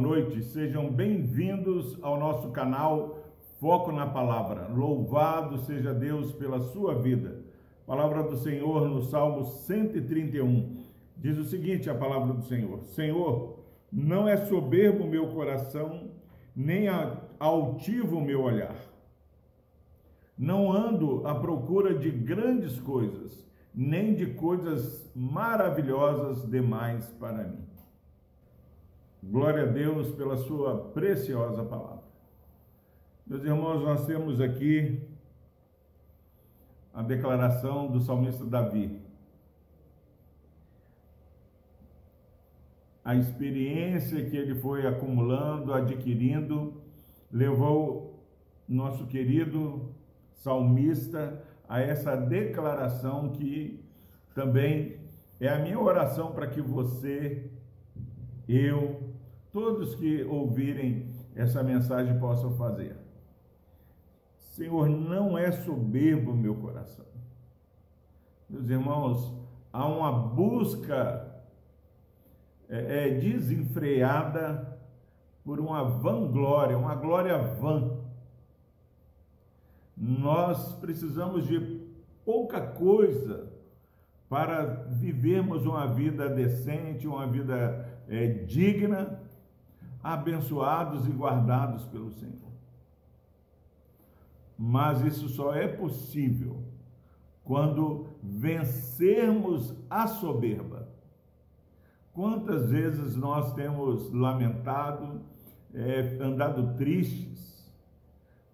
noite, sejam bem-vindos ao nosso canal Foco na Palavra. Louvado seja Deus pela sua vida. Palavra do Senhor no Salmo 131 diz o seguinte: a palavra do Senhor: Senhor, não é soberbo o meu coração, nem altivo o meu olhar. Não ando à procura de grandes coisas, nem de coisas maravilhosas demais para mim. Glória a Deus pela sua preciosa palavra. Meus irmãos, nós temos aqui a declaração do salmista Davi. A experiência que ele foi acumulando, adquirindo, levou nosso querido salmista a essa declaração que também é a minha oração para que você, eu, todos que ouvirem essa mensagem possam fazer. Senhor, não é soberbo meu coração. Meus irmãos, há uma busca é, é, desenfreada por uma vanglória, uma glória vã. Nós precisamos de pouca coisa para vivermos uma vida decente, uma vida é, digna, abençoados e guardados pelo Senhor. Mas isso só é possível quando vencermos a soberba. Quantas vezes nós temos lamentado, é, andado tristes,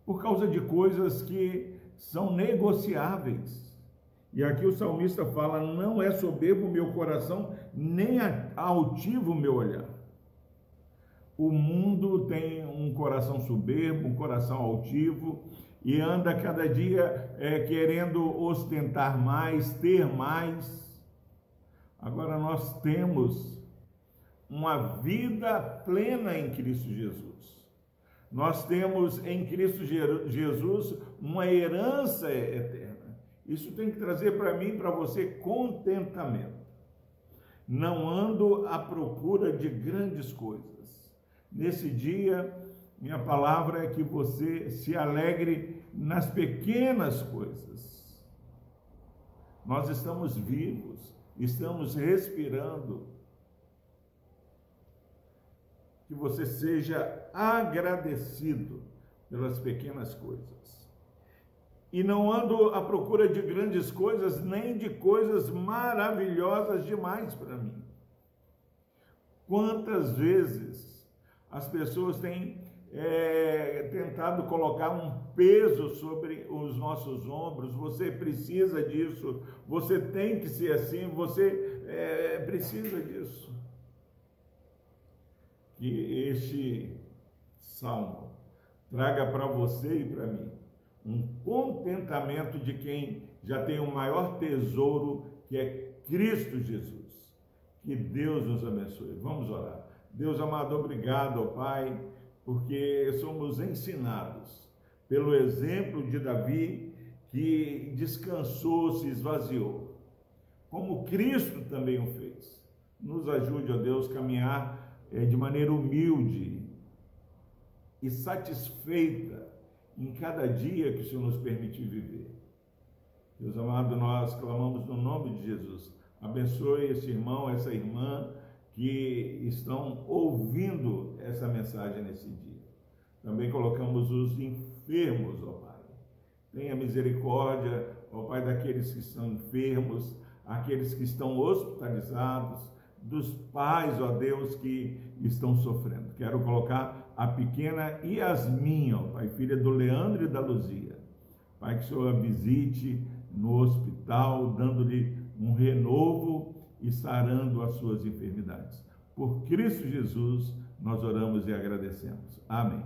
por causa de coisas que são negociáveis. E aqui o salmista fala: não é soberbo o meu coração, nem altivo o meu olhar. O mundo tem um coração soberbo, um coração altivo, e anda cada dia é, querendo ostentar mais, ter mais. Agora nós temos uma vida plena em Cristo Jesus. Nós temos em Cristo Jesus uma herança eterna. Isso tem que trazer para mim para você contentamento. Não ando à procura de grandes coisas. Nesse dia, minha palavra é que você se alegre nas pequenas coisas. Nós estamos vivos, estamos respirando. Que você seja agradecido pelas pequenas coisas e não ando à procura de grandes coisas, nem de coisas maravilhosas demais para mim. Quantas vezes as pessoas têm é, tentado colocar um peso sobre os nossos ombros, você precisa disso, você tem que ser assim, você é, precisa disso. Que este salmo traga para você e para mim um contentamento de quem já tem o maior tesouro, que é Cristo Jesus. Que Deus nos abençoe. Vamos orar. Deus amado, obrigado, ó Pai, porque somos ensinados pelo exemplo de Davi, que descansou, se esvaziou, como Cristo também o fez. Nos ajude, ó Deus, caminhar é, de maneira humilde e satisfeita em cada dia que o Senhor nos permitir viver. Deus amado, nós clamamos no nome de Jesus. Abençoe esse irmão, essa irmã que estão ouvindo essa mensagem nesse dia. Também colocamos os enfermos, ó Pai. Tenha misericórdia, ó Pai, daqueles que estão enfermos, aqueles que estão hospitalizados, dos pais, ó Deus, que estão sofrendo. Quero colocar a pequena Yasmin, ó Pai, filha do Leandro e da Luzia. Pai, que o Senhor a visite no hospital, dando-lhe um renovo e sarando as suas enfermidades. Por Cristo Jesus, nós oramos e agradecemos. Amém.